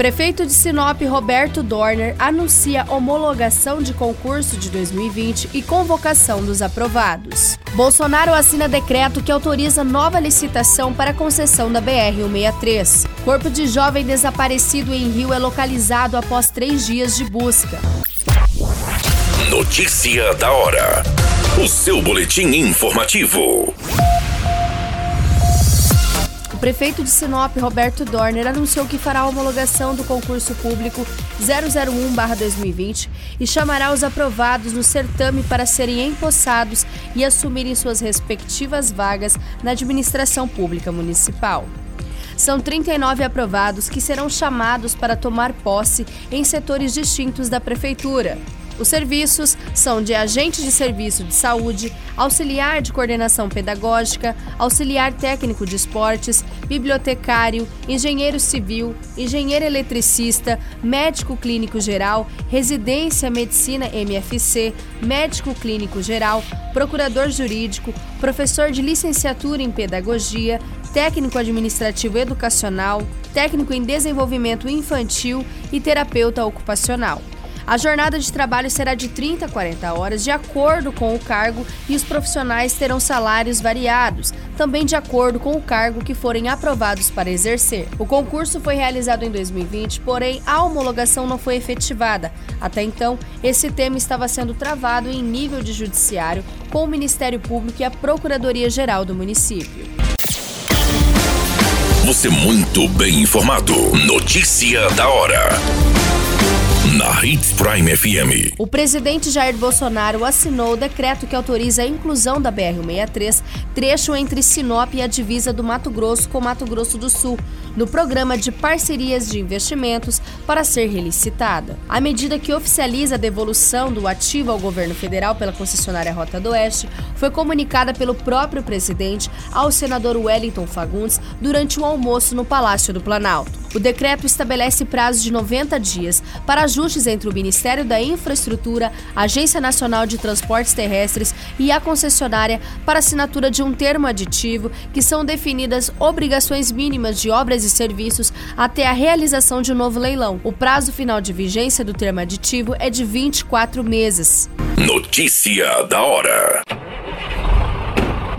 Prefeito de Sinop Roberto Dorner anuncia homologação de concurso de 2020 e convocação dos aprovados. Bolsonaro assina decreto que autoriza nova licitação para concessão da BR-163. Corpo de jovem desaparecido em Rio é localizado após três dias de busca. Notícia da hora. O seu boletim informativo prefeito de Sinop, Roberto Dorner, anunciou que fará a homologação do concurso público 001-2020 e chamará os aprovados no certame para serem empossados e assumirem suas respectivas vagas na administração pública municipal. São 39 aprovados que serão chamados para tomar posse em setores distintos da Prefeitura. Os serviços são de agente de serviço de saúde, auxiliar de coordenação pedagógica, auxiliar técnico de esportes, bibliotecário, engenheiro civil, engenheiro eletricista, médico clínico geral, residência medicina MFC, médico clínico geral, procurador jurídico, professor de licenciatura em pedagogia, técnico administrativo educacional, técnico em desenvolvimento infantil e terapeuta ocupacional. A jornada de trabalho será de 30 a 40 horas, de acordo com o cargo, e os profissionais terão salários variados, também de acordo com o cargo que forem aprovados para exercer. O concurso foi realizado em 2020, porém a homologação não foi efetivada. Até então, esse tema estava sendo travado em nível de judiciário com o Ministério Público e a Procuradoria-Geral do município. Você muito bem informado. Notícia da hora na Hits Prime FM. O presidente Jair Bolsonaro assinou o decreto que autoriza a inclusão da BR-163, trecho entre Sinop e a divisa do Mato Grosso com Mato Grosso do Sul, no programa de parcerias de investimentos para ser relicitada. A medida que oficializa a devolução do ativo ao governo federal pela concessionária Rota do Oeste foi comunicada pelo próprio presidente ao senador Wellington Fagundes durante um almoço no Palácio do Planalto. O decreto estabelece prazo de 90 dias para ajustes entre o Ministério da Infraestrutura, a Agência Nacional de Transportes Terrestres e a concessionária para assinatura de um termo aditivo, que são definidas obrigações mínimas de obras e serviços até a realização de um novo leilão. O prazo final de vigência do termo aditivo é de 24 meses. Notícia da hora.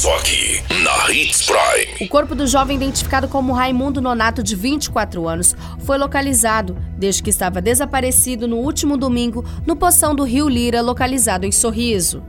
Só aqui, na Hits Prime. O corpo do jovem identificado como Raimundo Nonato, de 24 anos, foi localizado desde que estava desaparecido no último domingo no poção do Rio Lira, localizado em Sorriso.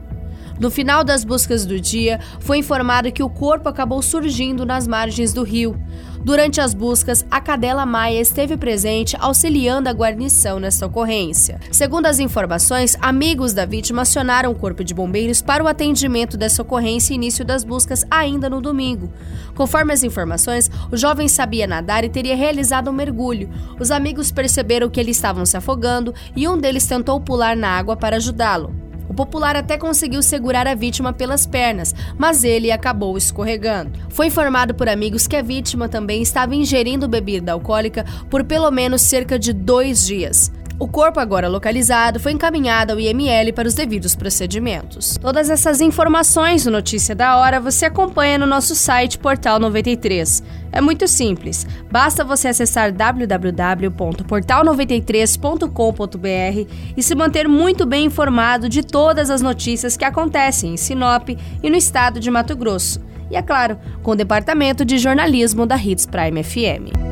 No final das buscas do dia, foi informado que o corpo acabou surgindo nas margens do rio. Durante as buscas, a cadela Maia esteve presente auxiliando a guarnição nesta ocorrência. Segundo as informações, amigos da vítima acionaram o corpo de bombeiros para o atendimento dessa ocorrência e início das buscas ainda no domingo. Conforme as informações, o jovem sabia nadar e teria realizado um mergulho. Os amigos perceberam que eles estavam se afogando e um deles tentou pular na água para ajudá-lo. O popular até conseguiu segurar a vítima pelas pernas, mas ele acabou escorregando. Foi informado por amigos que a vítima também estava ingerindo bebida alcoólica por pelo menos cerca de dois dias. O corpo, agora localizado, foi encaminhado ao IML para os devidos procedimentos. Todas essas informações no Notícia da Hora você acompanha no nosso site Portal 93. É muito simples, basta você acessar www.portal93.com.br e se manter muito bem informado de todas as notícias que acontecem em Sinop e no estado de Mato Grosso. E é claro, com o departamento de jornalismo da Hits Prime FM.